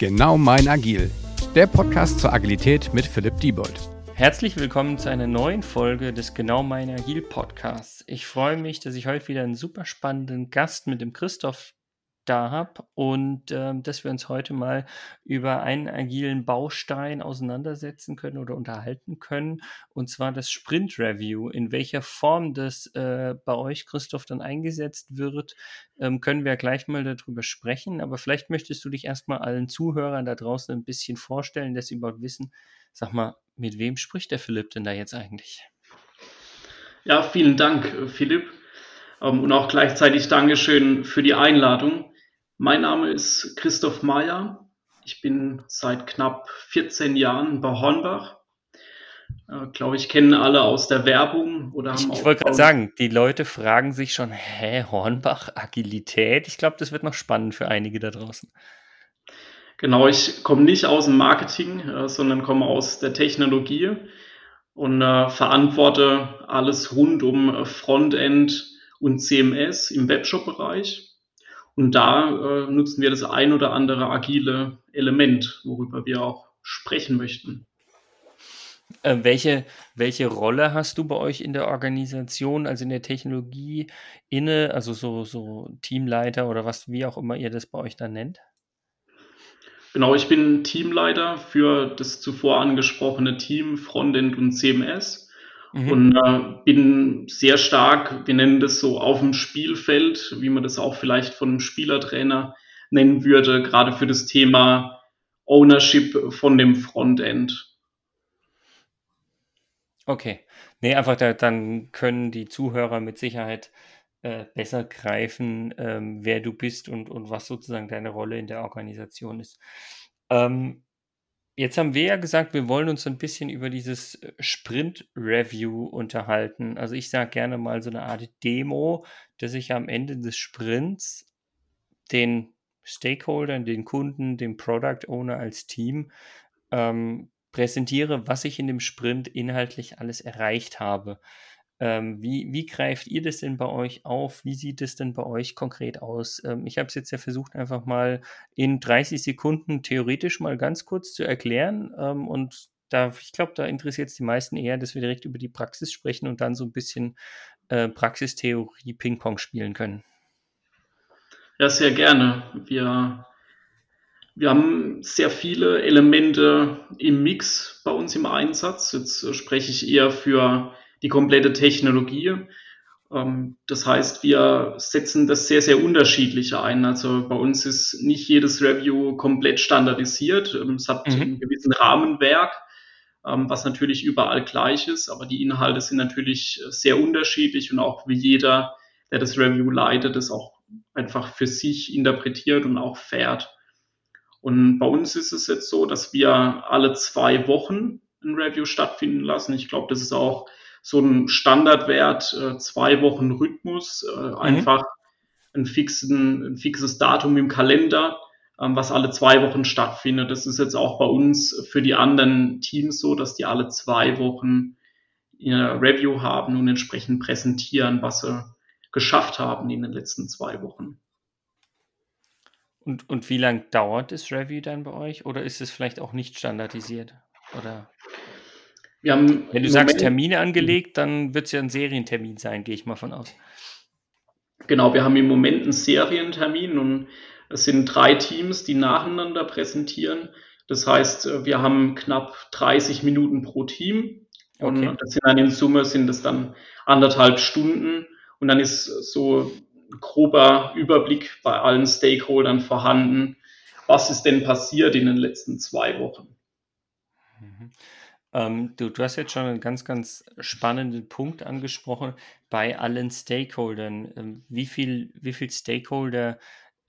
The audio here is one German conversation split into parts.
Genau mein Agil, der Podcast zur Agilität mit Philipp Diebold. Herzlich willkommen zu einer neuen Folge des Genau mein Agil Podcasts. Ich freue mich, dass ich heute wieder einen super spannenden Gast mit dem Christoph da habe und äh, dass wir uns heute mal über einen agilen Baustein auseinandersetzen können oder unterhalten können, und zwar das Sprint Review. In welcher Form das äh, bei euch, Christoph, dann eingesetzt wird, ähm, können wir gleich mal darüber sprechen. Aber vielleicht möchtest du dich erstmal allen Zuhörern da draußen ein bisschen vorstellen, dass sie überhaupt wissen, sag mal, mit wem spricht der Philipp denn da jetzt eigentlich? Ja, vielen Dank, Philipp. Ähm, und auch gleichzeitig Dankeschön für die Einladung. Mein Name ist Christoph Mayer. Ich bin seit knapp 14 Jahren bei Hornbach. Äh, glaube ich, kennen alle aus der Werbung oder haben Ich, ich wollte gerade sagen, die Leute fragen sich schon, hä, Hornbach, Agilität? Ich glaube, das wird noch spannend für einige da draußen. Genau, ich komme nicht aus dem Marketing, äh, sondern komme aus der Technologie und äh, verantworte alles rund um äh, Frontend und CMS im Webshop-Bereich. Und da äh, nutzen wir das ein oder andere agile Element, worüber wir auch sprechen möchten. Äh, welche, welche Rolle hast du bei euch in der Organisation, also in der Technologie inne, also so, so Teamleiter oder was, wie auch immer ihr das bei euch dann nennt? Genau, ich bin Teamleiter für das zuvor angesprochene Team Frontend und CMS. Mhm. Und äh, bin sehr stark, wir nennen das so auf dem Spielfeld, wie man das auch vielleicht von einem Spielertrainer nennen würde, gerade für das Thema Ownership von dem Frontend. Okay. Nee, einfach da, dann können die Zuhörer mit Sicherheit äh, besser greifen, ähm, wer du bist und, und was sozusagen deine Rolle in der Organisation ist. Ähm, Jetzt haben wir ja gesagt, wir wollen uns ein bisschen über dieses äh, Sprint-Review unterhalten. Also ich sage gerne mal so eine Art Demo, dass ich am Ende des Sprints den Stakeholdern, den Kunden, dem Product Owner als Team ähm, präsentiere, was ich in dem Sprint inhaltlich alles erreicht habe. Ähm, wie, wie greift ihr das denn bei euch auf? Wie sieht es denn bei euch konkret aus? Ähm, ich habe es jetzt ja versucht, einfach mal in 30 Sekunden theoretisch mal ganz kurz zu erklären. Ähm, und da, ich glaube, da interessiert es die meisten eher, dass wir direkt über die Praxis sprechen und dann so ein bisschen äh, Praxistheorie Ping-Pong spielen können. Ja, sehr gerne. Wir, wir haben sehr viele Elemente im Mix bei uns im Einsatz. Jetzt äh, spreche ich eher für die komplette Technologie. Ähm, das heißt, wir setzen das sehr, sehr unterschiedlich ein. Also bei uns ist nicht jedes Review komplett standardisiert. Ähm, es hat mhm. einen gewissen Rahmenwerk, ähm, was natürlich überall gleich ist, aber die Inhalte sind natürlich sehr unterschiedlich und auch wie jeder, der das Review leitet, es auch einfach für sich interpretiert und auch fährt. Und bei uns ist es jetzt so, dass wir alle zwei Wochen ein Review stattfinden lassen. Ich glaube, das ist auch so ein Standardwert, äh, zwei Wochen Rhythmus, äh, mhm. einfach ein, fixen, ein fixes Datum im Kalender, ähm, was alle zwei Wochen stattfindet. Das ist jetzt auch bei uns für die anderen Teams so, dass die alle zwei Wochen ihr Review haben und entsprechend präsentieren, was sie geschafft haben in den letzten zwei Wochen. Und, und wie lange dauert das Review dann bei euch? Oder ist es vielleicht auch nicht standardisiert? Oder? Wir haben Wenn du sagst Termine angelegt, dann wird es ja ein Serientermin sein, gehe ich mal von aus. Genau, wir haben im Moment einen Serientermin und es sind drei Teams, die nacheinander präsentieren. Das heißt, wir haben knapp 30 Minuten pro Team. Und okay. das sind dann in Summe sind es dann anderthalb Stunden. Und dann ist so ein grober Überblick bei allen Stakeholdern vorhanden. Was ist denn passiert in den letzten zwei Wochen? Mhm. Ähm, du, du hast jetzt schon einen ganz, ganz spannenden Punkt angesprochen bei allen Stakeholdern. Ähm, wie viel, wie viel Stakeholder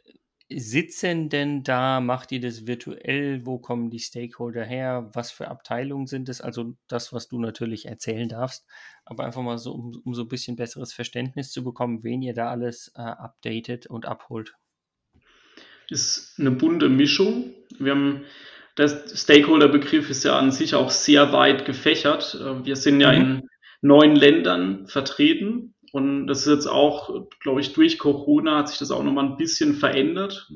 äh, sitzen denn da? Macht ihr das virtuell? Wo kommen die Stakeholder her? Was für Abteilungen sind es? Also das, was du natürlich erzählen darfst, aber einfach mal so, um, um so ein bisschen besseres Verständnis zu bekommen, wen ihr da alles äh, updatet und abholt. Ist eine bunte Mischung. Wir haben der Stakeholder-Begriff ist ja an sich auch sehr weit gefächert. Äh, wir sind ja mhm. in neun Ländern vertreten und das ist jetzt auch, glaube ich, durch Corona hat sich das auch nochmal ein bisschen verändert.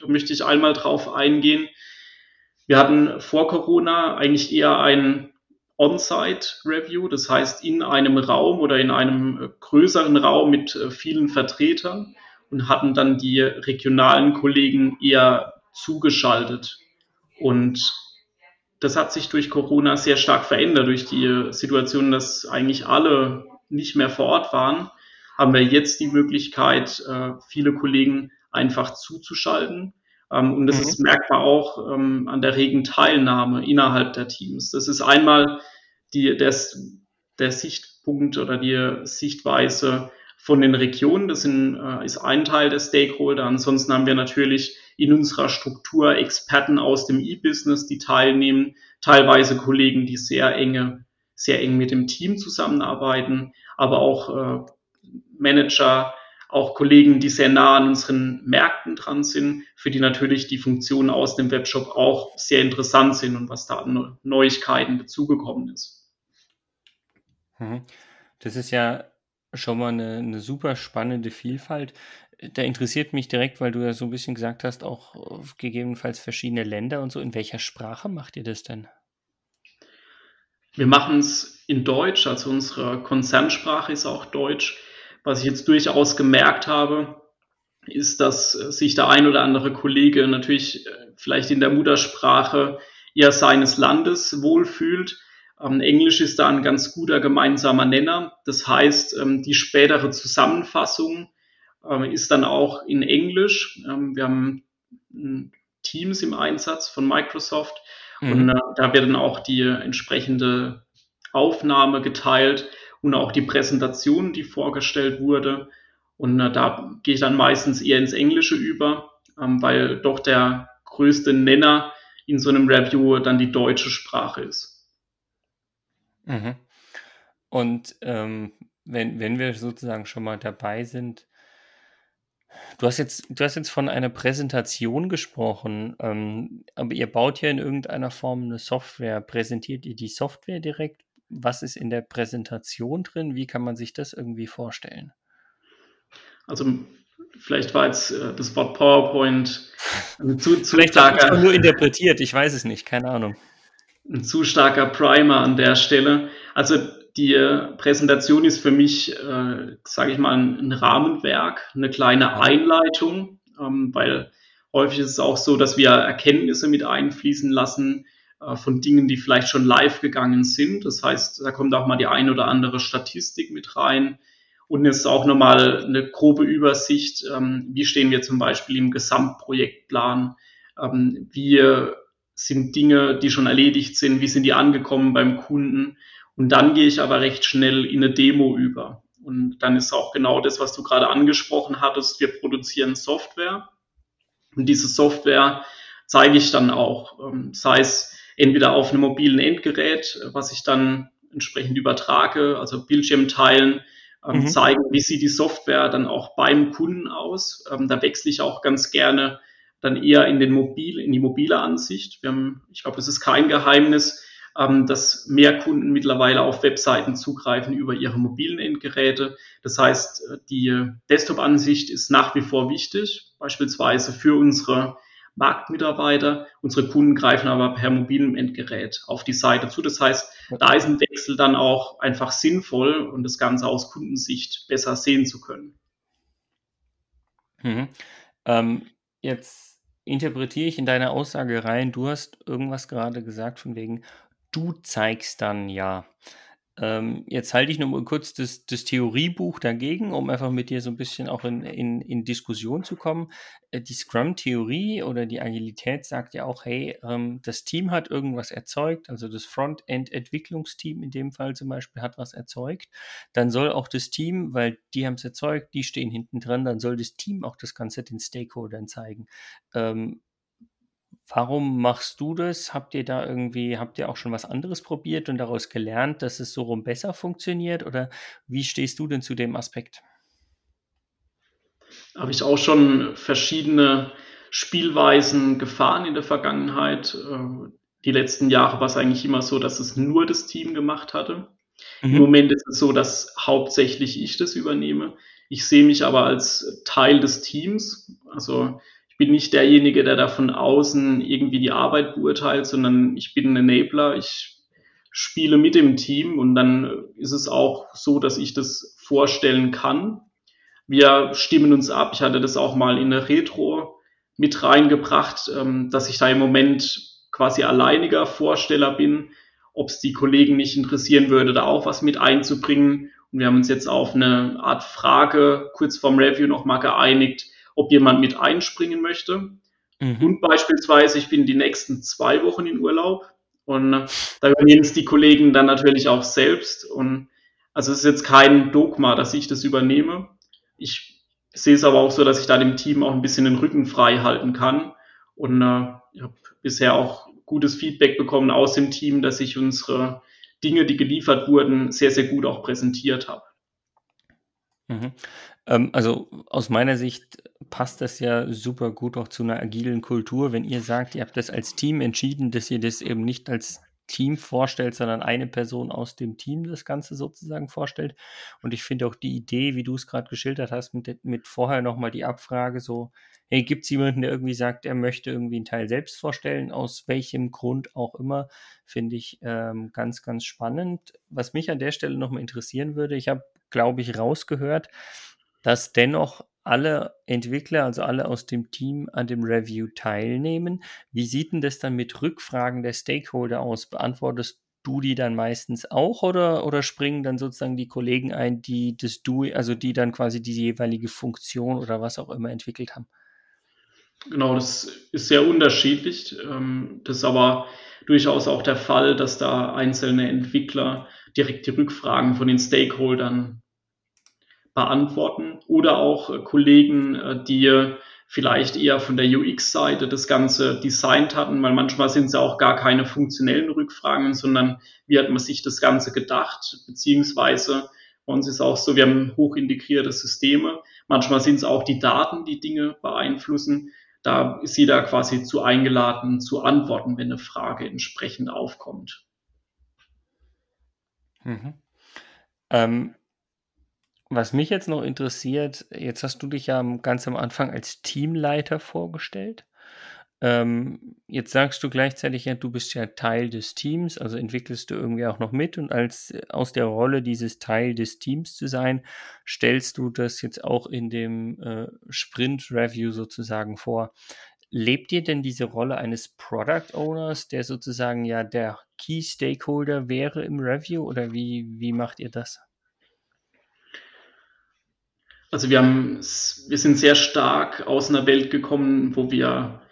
Da möchte ich einmal drauf eingehen. Wir hatten vor Corona eigentlich eher ein On-Site-Review, das heißt in einem Raum oder in einem äh, größeren Raum mit äh, vielen Vertretern und hatten dann die regionalen Kollegen eher zugeschaltet. Und das hat sich durch Corona sehr stark verändert, durch die Situation, dass eigentlich alle nicht mehr vor Ort waren, haben wir jetzt die Möglichkeit, äh, viele Kollegen einfach zuzuschalten. Ähm, und das mhm. ist merkbar auch ähm, an der regen Teilnahme innerhalb der Teams. Das ist einmal die, der, der Sichtpunkt oder die Sichtweise von den Regionen. Das sind, äh, ist ein Teil der Stakeholder. Ansonsten haben wir natürlich in unserer Struktur Experten aus dem E-Business, die teilnehmen, teilweise Kollegen, die sehr enge, sehr eng mit dem Team zusammenarbeiten, aber auch äh, Manager, auch Kollegen, die sehr nah an unseren Märkten dran sind, für die natürlich die Funktionen aus dem Webshop auch sehr interessant sind und was da an Neuigkeiten dazugekommen ist. Mhm. Das ist ja schon mal eine, eine super spannende Vielfalt. Da interessiert mich direkt, weil du ja so ein bisschen gesagt hast, auch gegebenenfalls verschiedene Länder und so. In welcher Sprache macht ihr das denn? Wir machen es in Deutsch, also unsere Konzernsprache ist auch Deutsch. Was ich jetzt durchaus gemerkt habe, ist, dass sich der ein oder andere Kollege natürlich äh, vielleicht in der Muttersprache eher seines Landes wohlfühlt ähm, Englisch ist da ein ganz guter gemeinsamer Nenner. Das heißt, ähm, die spätere Zusammenfassung ähm, ist dann auch in Englisch. Ähm, wir haben Teams im Einsatz von Microsoft mhm. und äh, da wird dann auch die entsprechende Aufnahme geteilt und auch die Präsentation, die vorgestellt wurde. Und äh, da gehe ich dann meistens eher ins Englische über, ähm, weil doch der größte Nenner in so einem Review dann die deutsche Sprache ist. Mhm. Und ähm, wenn, wenn wir sozusagen schon mal dabei sind, du hast jetzt, du hast jetzt von einer Präsentation gesprochen, ähm, aber ihr baut ja in irgendeiner Form eine Software. Präsentiert ihr die Software direkt? Was ist in der Präsentation drin? Wie kann man sich das irgendwie vorstellen? Also vielleicht war jetzt äh, das Wort PowerPoint zu, zu vielleicht starker. nur interpretiert, ich weiß es nicht, keine Ahnung ein zu starker Primer an der Stelle. Also die Präsentation ist für mich, äh, sage ich mal, ein, Rahmenwerk, eine kleine Einleitung, ähm, weil häufig ist es auch so, dass wir Erkenntnisse mit einfließen lassen äh, von Dingen, die vielleicht schon live gegangen sind. Das heißt, da kommt auch mal die ein oder andere Statistik mit rein. Und es ist auch nochmal eine grobe Übersicht, ähm, wie stehen wir zum Beispiel im Gesamtprojektplan, ähm, wie sind Dinge, die schon erledigt sind, wie sind die angekommen beim Kunden. Und dann gehe ich aber recht schnell in eine Demo über. Und dann ist auch genau das, was du gerade angesprochen hattest. Wir produzieren Software. Und diese Software zeige ich dann auch, ähm, sei es entweder auf einem mobilen Endgerät, was ich dann entsprechend übertrage, also Bildschirm teilen, ähm, mhm. zeigen, wie sieht die Software dann auch beim Kunden aus. Ähm, da wechsle ich auch ganz gerne dann eher in den mobil, in die mobile Ansicht. Wir haben, ich glaube, es ist kein Geheimnis, ähm, dass mehr Kunden mittlerweile auf Webseiten zugreifen über ihre mobilen Endgeräte. Das heißt, die Desktop-Ansicht ist nach wie vor wichtig, beispielsweise für unsere Marktmitarbeiter. Unsere Kunden greifen aber per mobilem Endgerät auf die Seite zu. Das heißt, da ist ein Wechsel dann auch einfach sinnvoll und das Ganze aus Kundensicht besser sehen zu können. Mhm. Ähm, jetzt interpretiere ich in deine Aussage rein, du hast irgendwas gerade gesagt von wegen, du zeigst dann ja. Ähm, jetzt halte ich noch mal kurz das, das, Theoriebuch dagegen, um einfach mit dir so ein bisschen auch in, in, in Diskussion zu kommen. Äh, die Scrum-Theorie oder die Agilität sagt ja auch, hey, ähm, das Team hat irgendwas erzeugt, also das Frontend-Entwicklungsteam in dem Fall zum Beispiel hat was erzeugt. Dann soll auch das Team, weil die haben es erzeugt, die stehen hinten dran, dann soll das Team auch das Ganze den Stakeholdern zeigen. Ähm, Warum machst du das? Habt ihr da irgendwie, habt ihr auch schon was anderes probiert und daraus gelernt, dass es so rum besser funktioniert? Oder wie stehst du denn zu dem Aspekt? Habe ich auch schon verschiedene Spielweisen gefahren in der Vergangenheit. Äh, die letzten Jahre war es eigentlich immer so, dass es nur das Team gemacht hatte. Mhm. Im Moment ist es so, dass hauptsächlich ich das übernehme. Ich sehe mich aber als Teil des Teams. Also bin nicht derjenige, der da von außen irgendwie die Arbeit beurteilt, sondern ich bin ein Enabler. Ich spiele mit dem Team und dann ist es auch so, dass ich das vorstellen kann. Wir stimmen uns ab. Ich hatte das auch mal in der Retro mit reingebracht, ähm, dass ich da im Moment quasi alleiniger Vorsteller bin, ob es die Kollegen nicht interessieren würde, da auch was mit einzubringen. Und wir haben uns jetzt auf eine Art Frage kurz vorm Review nochmal geeinigt, ob jemand mit einspringen möchte. Mhm. Und beispielsweise, ich bin die nächsten zwei Wochen in Urlaub und äh, da übernehmen es die Kollegen dann natürlich auch selbst. Und also es ist jetzt kein Dogma, dass ich das übernehme. Ich sehe es aber auch so, dass ich da dem Team auch ein bisschen den Rücken frei halten kann. Und äh, ich habe bisher auch gutes Feedback bekommen aus dem Team, dass ich unsere Dinge, die geliefert wurden, sehr, sehr gut auch präsentiert habe. Mhm. Ähm, also aus meiner Sicht passt das ja super gut auch zu einer agilen Kultur, wenn ihr sagt, ihr habt das als Team entschieden, dass ihr das eben nicht als Team vorstellt, sondern eine Person aus dem Team das Ganze sozusagen vorstellt. Und ich finde auch die Idee, wie du es gerade geschildert hast, mit, mit vorher nochmal die Abfrage so, hey, gibt es jemanden, der irgendwie sagt, er möchte irgendwie einen Teil selbst vorstellen, aus welchem Grund auch immer, finde ich ähm, ganz, ganz spannend. Was mich an der Stelle nochmal interessieren würde, ich habe, glaube ich, rausgehört, dass dennoch alle Entwickler, also alle aus dem Team an dem Review teilnehmen. Wie sieht denn das dann mit Rückfragen der Stakeholder aus? Beantwortest du die dann meistens auch oder, oder springen dann sozusagen die Kollegen ein, die das Du, also die dann quasi die jeweilige Funktion oder was auch immer entwickelt haben? Genau, das ist sehr unterschiedlich. Ähm, das ist aber durchaus auch der Fall, dass da einzelne Entwickler direkt die Rückfragen von den Stakeholdern beantworten oder auch äh, Kollegen, äh, die vielleicht eher von der UX-Seite das Ganze designt hatten, weil manchmal sind es ja auch gar keine funktionellen Rückfragen, sondern wie hat man sich das Ganze gedacht, beziehungsweise bei uns ist auch so, wir haben hochintegrierte Systeme. Manchmal sind es auch die Daten, die Dinge beeinflussen. Da ist jeder quasi zu eingeladen, zu antworten, wenn eine Frage entsprechend aufkommt. Mhm. Ähm, was mich jetzt noch interessiert, jetzt hast du dich ja ganz am Anfang als Teamleiter vorgestellt. Ähm, jetzt sagst du gleichzeitig ja, du bist ja Teil des Teams, also entwickelst du irgendwie auch noch mit und als aus der Rolle dieses Teil des Teams zu sein, stellst du das jetzt auch in dem äh, Sprint Review sozusagen vor. Lebt ihr denn diese Rolle eines Product Owners, der sozusagen ja der Key Stakeholder wäre im Review oder wie, wie macht ihr das? Also wir haben, wir sind sehr stark aus einer Welt gekommen, wo wir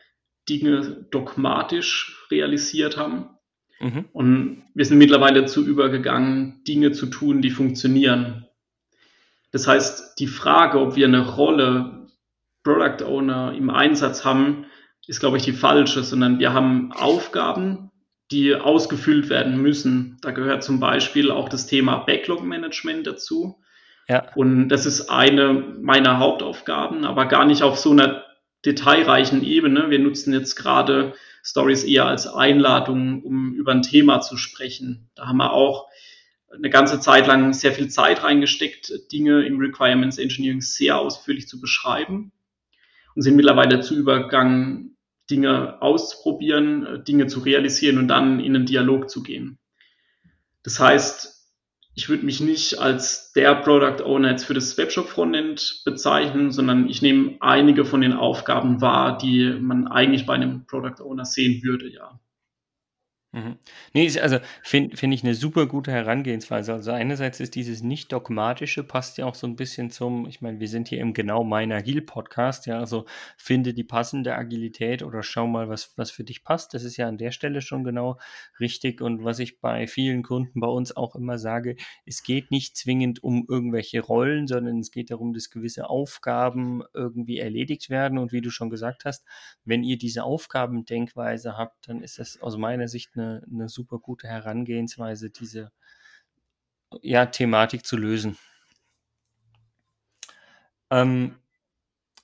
Dinge dogmatisch realisiert haben. Mhm. Und wir sind mittlerweile dazu übergegangen, Dinge zu tun, die funktionieren. Das heißt, die Frage, ob wir eine Rolle Product Owner im Einsatz haben, ist, glaube ich, die falsche, sondern wir haben Aufgaben, die ausgefüllt werden müssen. Da gehört zum Beispiel auch das Thema Backlog Management dazu. Ja. Und das ist eine meiner Hauptaufgaben, aber gar nicht auf so einer detailreichen Ebene. Wir nutzen jetzt gerade Stories eher als Einladung, um über ein Thema zu sprechen. Da haben wir auch eine ganze Zeit lang sehr viel Zeit reingesteckt, Dinge im Requirements Engineering sehr ausführlich zu beschreiben und sind mittlerweile dazu übergegangen, Dinge auszuprobieren, Dinge zu realisieren und dann in einen Dialog zu gehen. Das heißt, ich würde mich nicht als der Product Owner jetzt für das Webshop Frontend bezeichnen, sondern ich nehme einige von den Aufgaben wahr, die man eigentlich bei einem Product Owner sehen würde, ja. Mhm. Nee, also finde find ich eine super gute Herangehensweise. Also einerseits ist dieses nicht-dogmatische, passt ja auch so ein bisschen zum, ich meine, wir sind hier im genau mein Agil-Podcast, ja, also finde die passende Agilität oder schau mal, was, was für dich passt. Das ist ja an der Stelle schon genau richtig. Und was ich bei vielen Kunden bei uns auch immer sage, es geht nicht zwingend um irgendwelche Rollen, sondern es geht darum, dass gewisse Aufgaben irgendwie erledigt werden. Und wie du schon gesagt hast, wenn ihr diese Aufgabendenkweise habt, dann ist das aus meiner Sicht eine eine, eine super gute Herangehensweise, diese ja, Thematik zu lösen. Ähm,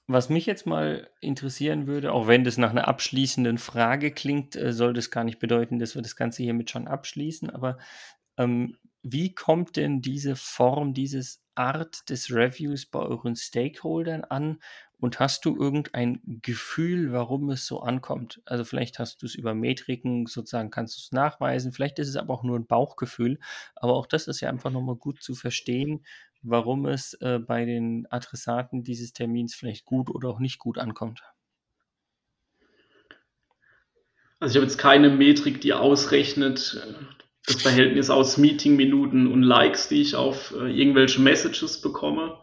was mich jetzt mal interessieren würde, auch wenn das nach einer abschließenden Frage klingt, äh, soll das gar nicht bedeuten, dass wir das Ganze hiermit schon abschließen, aber ähm, wie kommt denn diese Form, dieses Art des Reviews bei euren Stakeholdern an Und hast du irgendein Gefühl, warum es so ankommt? Also vielleicht hast du es über Metriken sozusagen, kannst du es nachweisen. Vielleicht ist es aber auch nur ein Bauchgefühl. Aber auch das ist ja einfach nochmal gut zu verstehen, warum es äh, bei den Adressaten dieses Termins vielleicht gut oder auch nicht gut ankommt. Also ich habe jetzt keine Metrik, die ausrechnet äh, das Verhältnis aus Meeting-Minuten und Likes, die ich auf äh, irgendwelche Messages bekomme.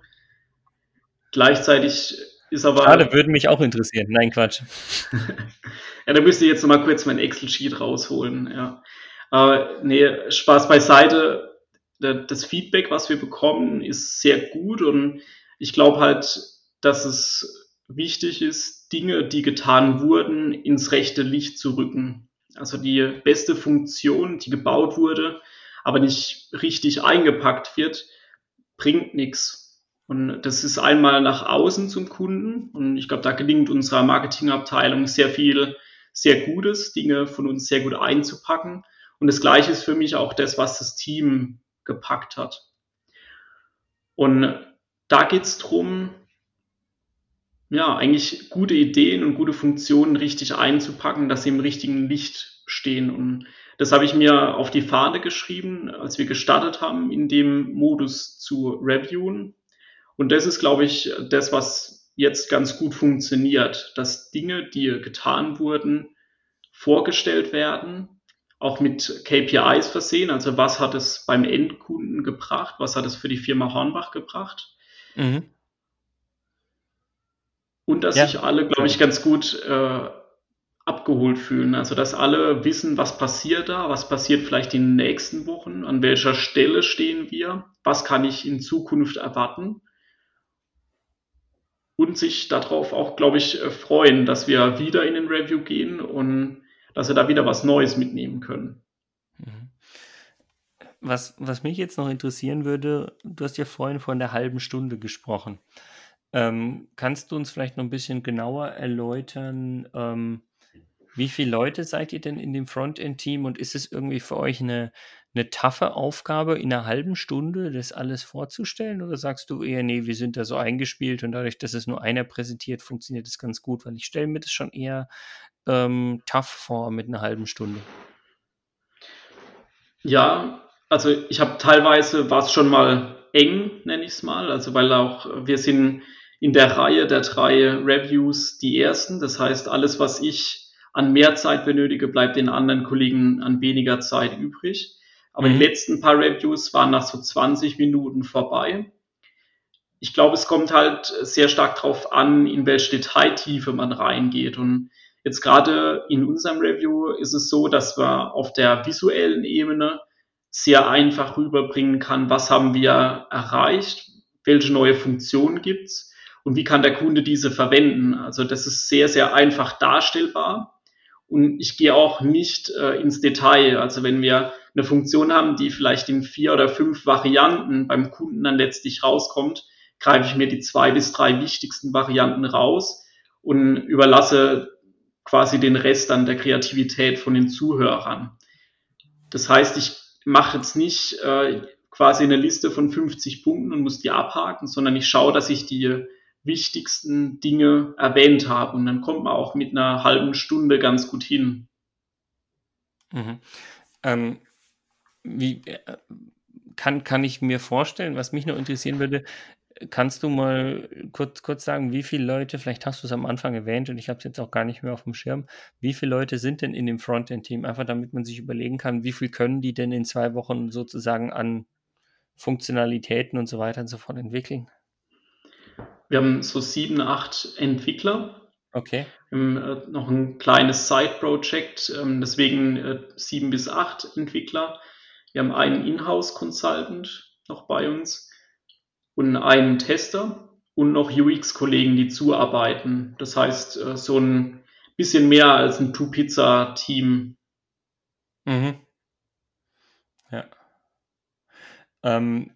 Gleichzeitig ist aber. Schade, würde mich auch interessieren. Nein, Quatsch. ja, da müsste ich jetzt nochmal kurz mein Excel-Sheet rausholen. Ja. Aber nee, Spaß beiseite. Das Feedback, was wir bekommen, ist sehr gut und ich glaube halt, dass es wichtig ist, Dinge, die getan wurden, ins rechte Licht zu rücken. Also die beste Funktion, die gebaut wurde, aber nicht richtig eingepackt wird, bringt nichts. Und das ist einmal nach außen zum Kunden. Und ich glaube, da gelingt unserer Marketingabteilung sehr viel, sehr Gutes, Dinge von uns sehr gut einzupacken. Und das Gleiche ist für mich auch das, was das Team gepackt hat. Und da geht es darum, ja, eigentlich gute Ideen und gute Funktionen richtig einzupacken, dass sie im richtigen Licht stehen. Und das habe ich mir auf die Fahne geschrieben, als wir gestartet haben, in dem Modus zu reviewen. Und das ist, glaube ich, das, was jetzt ganz gut funktioniert, dass Dinge, die getan wurden, vorgestellt werden, auch mit KPIs versehen. Also was hat es beim Endkunden gebracht? Was hat es für die Firma Hornbach gebracht? Mhm. Und dass ja. sich alle, glaube ich, ganz gut äh, abgeholt fühlen. Also dass alle wissen, was passiert da, was passiert vielleicht in den nächsten Wochen, an welcher Stelle stehen wir, was kann ich in Zukunft erwarten und sich darauf auch, glaube ich, äh, freuen, dass wir wieder in den Review gehen und dass wir da wieder was Neues mitnehmen können. Mhm. Was, was mich jetzt noch interessieren würde, du hast ja vorhin von der halben Stunde gesprochen. Ähm, kannst du uns vielleicht noch ein bisschen genauer erläutern, ähm, wie viele Leute seid ihr denn in dem Frontend-Team und ist es irgendwie für euch eine, eine taffe Aufgabe, in einer halben Stunde das alles vorzustellen? Oder sagst du eher, nee, wir sind da so eingespielt und dadurch, dass es nur einer präsentiert, funktioniert das ganz gut? Weil ich stelle mir das schon eher ähm, tough vor mit einer halben Stunde. Ja, also ich habe teilweise war es schon mal eng, nenne ich es mal. Also weil auch wir sind in der Reihe der drei Reviews die ersten. Das heißt, alles, was ich an mehr Zeit benötige, bleibt den anderen Kollegen an weniger Zeit übrig. Aber mhm. die letzten paar Reviews waren nach so 20 Minuten vorbei. Ich glaube, es kommt halt sehr stark darauf an, in welche Detailtiefe man reingeht. Und jetzt gerade in unserem Review ist es so, dass wir auf der visuellen Ebene sehr einfach rüberbringen kann, was haben wir erreicht, welche neue Funktionen gibt's und wie kann der Kunde diese verwenden. Also das ist sehr, sehr einfach darstellbar. Und ich gehe auch nicht äh, ins Detail. Also wenn wir eine Funktion haben, die vielleicht in vier oder fünf Varianten beim Kunden dann letztlich rauskommt, greife ich mir die zwei bis drei wichtigsten Varianten raus und überlasse quasi den Rest dann der Kreativität von den Zuhörern. Das heißt, ich mache jetzt nicht äh, quasi eine Liste von 50 Punkten und muss die abhaken, sondern ich schaue, dass ich die wichtigsten Dinge erwähnt habe. Und dann kommt man auch mit einer halben Stunde ganz gut hin. Mhm. Ähm, wie äh, kann, kann ich mir vorstellen, was mich noch interessieren würde, kannst du mal kurz, kurz sagen, wie viele Leute, vielleicht hast du es am Anfang erwähnt und ich habe es jetzt auch gar nicht mehr auf dem Schirm, wie viele Leute sind denn in dem Frontend-Team? Einfach damit man sich überlegen kann, wie viel können die denn in zwei Wochen sozusagen an Funktionalitäten und so weiter und so fort entwickeln? Wir haben so sieben, acht Entwickler. Okay. Wir haben äh, noch ein kleines Side-Project, ähm, deswegen äh, sieben bis acht Entwickler. Wir haben einen Inhouse-Consultant noch bei uns und einen Tester und noch UX-Kollegen, die zuarbeiten. Das heißt, äh, so ein bisschen mehr als ein Two-Pizza-Team. Mhm. Ja. Ähm,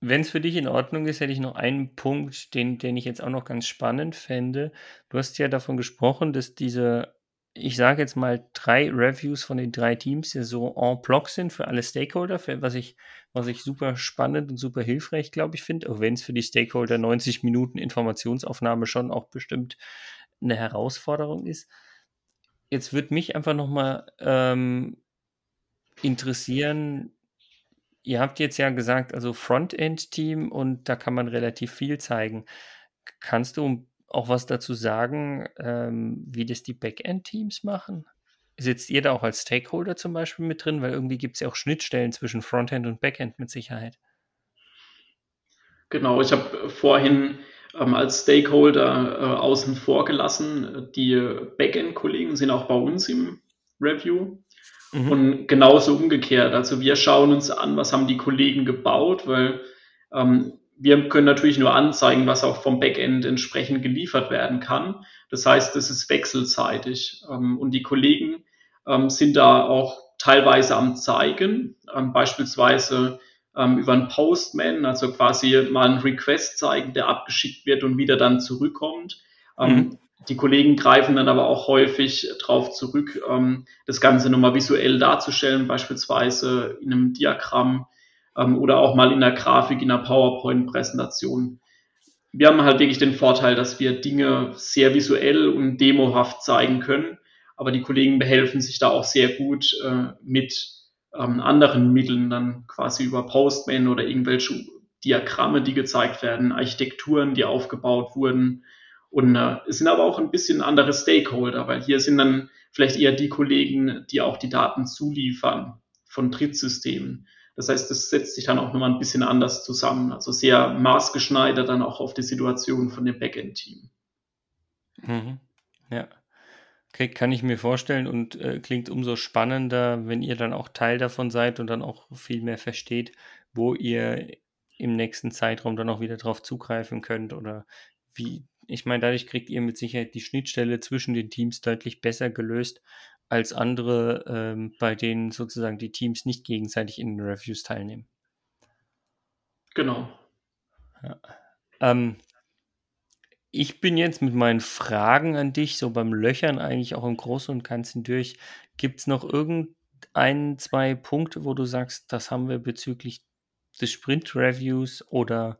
wenn es für dich in Ordnung ist, hätte ich noch einen Punkt, den, den ich jetzt auch noch ganz spannend fände. Du hast ja davon gesprochen, dass diese ich sage jetzt mal, drei Reviews von den drei Teams, die so en bloc sind für alle Stakeholder, für, was, ich, was ich super spannend und super hilfreich, glaube ich, finde, auch wenn es für die Stakeholder 90 Minuten Informationsaufnahme schon auch bestimmt eine Herausforderung ist. Jetzt würde mich einfach nochmal ähm, interessieren, ihr habt jetzt ja gesagt, also Frontend-Team und da kann man relativ viel zeigen. Kannst du auch was dazu sagen, ähm, wie das die Backend-Teams machen? Sitzt ihr da auch als Stakeholder zum Beispiel mit drin? Weil irgendwie gibt es ja auch Schnittstellen zwischen Frontend und Backend mit Sicherheit. Genau, ich habe vorhin ähm, als Stakeholder äh, außen vor gelassen. Die Backend-Kollegen sind auch bei uns im Review. Mhm. Und genauso umgekehrt. Also wir schauen uns an, was haben die Kollegen gebaut, weil ähm, wir können natürlich nur anzeigen, was auch vom Backend entsprechend geliefert werden kann. Das heißt, es ist wechselseitig. Ähm, und die Kollegen ähm, sind da auch teilweise am Zeigen, ähm, beispielsweise ähm, über einen Postman, also quasi mal einen Request zeigen, der abgeschickt wird und wieder dann zurückkommt. Ähm, mhm. Die Kollegen greifen dann aber auch häufig darauf zurück, ähm, das Ganze nochmal visuell darzustellen, beispielsweise in einem Diagramm ähm, oder auch mal in der Grafik, in der PowerPoint-Präsentation. Wir haben halt wirklich den Vorteil, dass wir Dinge sehr visuell und demohaft zeigen können, aber die Kollegen behelfen sich da auch sehr gut äh, mit ähm, anderen Mitteln, dann quasi über Postman oder irgendwelche Diagramme, die gezeigt werden, Architekturen, die aufgebaut wurden. Und äh, es sind aber auch ein bisschen andere Stakeholder, weil hier sind dann vielleicht eher die Kollegen, die auch die Daten zuliefern von Drittsystemen. Das heißt, das setzt sich dann auch nochmal ein bisschen anders zusammen. Also sehr maßgeschneidert dann auch auf die Situation von dem Backend-Team. Mhm. Ja. Okay, kann ich mir vorstellen und äh, klingt umso spannender, wenn ihr dann auch Teil davon seid und dann auch viel mehr versteht, wo ihr im nächsten Zeitraum dann auch wieder drauf zugreifen könnt oder wie. Ich meine, dadurch kriegt ihr mit Sicherheit die Schnittstelle zwischen den Teams deutlich besser gelöst als andere, ähm, bei denen sozusagen die Teams nicht gegenseitig in den Reviews teilnehmen. Genau. Ja. Ähm, ich bin jetzt mit meinen Fragen an dich, so beim Löchern eigentlich auch im Großen und Ganzen durch. Gibt es noch irgendein, zwei Punkte, wo du sagst, das haben wir bezüglich des Sprint-Reviews oder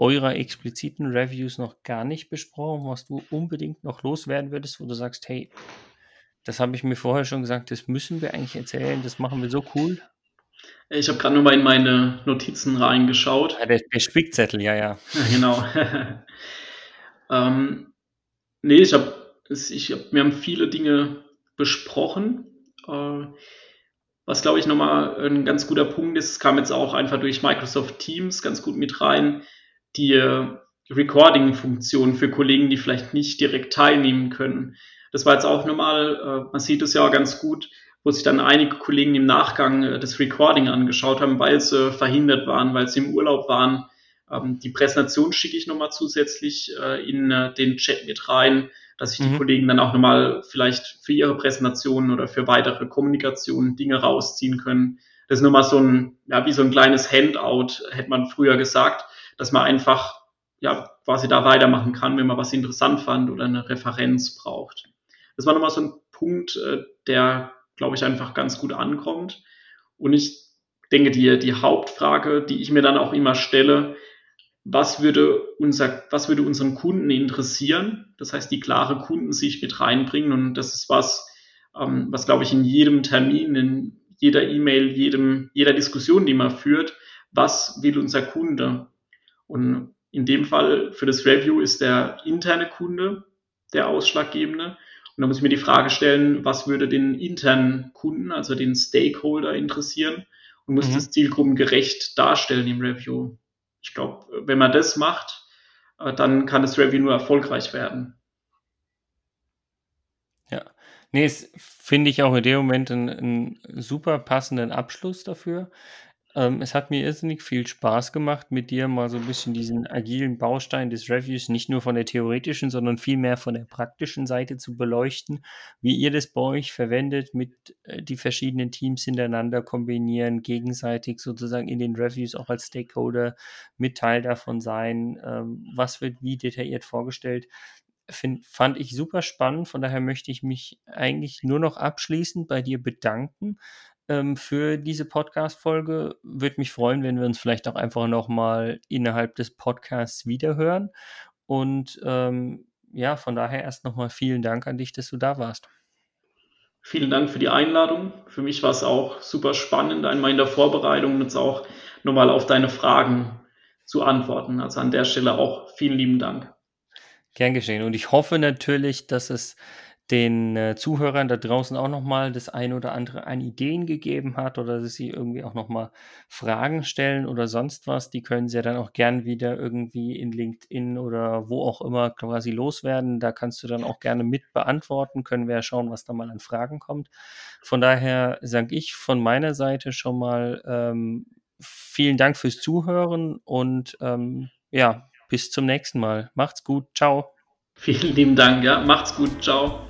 eurer expliziten Reviews noch gar nicht besprochen, was du unbedingt noch loswerden würdest, wo du sagst, hey, das habe ich mir vorher schon gesagt, das müssen wir eigentlich erzählen, das machen wir so cool. Ich habe gerade nur mal in meine Notizen reingeschaut. Ja, der, der Spickzettel, ja, ja. genau. ähm, nee, ich habe, ich hab, wir haben viele Dinge besprochen. Äh, was, glaube ich, nochmal ein ganz guter Punkt ist, kam jetzt auch einfach durch Microsoft Teams ganz gut mit rein, die Recording-Funktion für Kollegen, die vielleicht nicht direkt teilnehmen können. Das war jetzt auch normal, äh, man sieht es ja ganz gut, wo sich dann einige Kollegen im Nachgang äh, das Recording angeschaut haben, weil sie verhindert waren, weil sie im Urlaub waren. Ähm, die Präsentation schicke ich nochmal zusätzlich äh, in äh, den Chat mit rein, dass sich die mhm. Kollegen dann auch nochmal vielleicht für ihre Präsentationen oder für weitere Kommunikation Dinge rausziehen können. Das ist nochmal so ein, ja, wie so ein kleines Handout, hätte man früher gesagt, dass man einfach, ja, quasi da weitermachen kann, wenn man was interessant fand oder eine Referenz braucht. Das war nochmal so ein Punkt, äh, der, glaube ich, einfach ganz gut ankommt. Und ich denke, die, die Hauptfrage, die ich mir dann auch immer stelle, was würde, unser, was würde unseren Kunden interessieren? Das heißt, die klare Kundensicht mit reinbringen. Und das ist was, ähm, was, glaube ich, in jedem Termin, in jeder E-Mail, jedem, jeder Diskussion, die man führt, was will unser Kunde? Und in dem Fall für das Review ist der interne Kunde der ausschlaggebende. Und da muss ich mir die Frage stellen, was würde den internen Kunden, also den Stakeholder interessieren und muss mhm. das zielgruppengerecht darstellen im Review. Ich glaube, wenn man das macht, äh, dann kann das Review nur erfolgreich werden. Ja, nee, finde ich auch in dem Moment einen, einen super passenden Abschluss dafür. Ähm, es hat mir irrsinnig viel Spaß gemacht, mit dir mal so ein bisschen diesen agilen Baustein des Reviews nicht nur von der theoretischen, sondern vielmehr von der praktischen Seite zu beleuchten, wie ihr das bei euch verwendet, mit äh, die verschiedenen Teams hintereinander kombinieren, gegenseitig sozusagen in den Reviews auch als Stakeholder mit Teil davon sein, ähm, was wird wie detailliert vorgestellt. find, fand ich super spannend. Von daher möchte ich mich eigentlich nur noch abschließend bei dir bedanken ähm, für diese Podcast-Folge. Würde mich freuen, wenn wir uns vielleicht auch einfach nochmal innerhalb des Podcasts wiederhören. Und ähm, ja, von daher erst nochmal vielen Dank an dich, dass du da warst. Vielen Dank für die Einladung. Für mich war es auch super spannend, einmal in der Vorbereitung jetzt auch nochmal auf deine Fragen zu antworten. Also an der Stelle auch vielen lieben Dank. Gern geschehen. Und ich hoffe natürlich, dass es den äh, Zuhörern da draußen auch nochmal das eine oder andere an Ideen gegeben hat oder dass sie irgendwie auch nochmal Fragen stellen oder sonst was. Die können sie ja dann auch gern wieder irgendwie in LinkedIn oder wo auch immer quasi loswerden. Da kannst du dann auch gerne mit beantworten. Können wir ja schauen, was da mal an Fragen kommt. Von daher sage ich von meiner Seite schon mal ähm, vielen Dank fürs Zuhören und ähm, ja, bis zum nächsten Mal. Macht's gut. Ciao. Vielen lieben Dank. Ja, macht's gut. Ciao.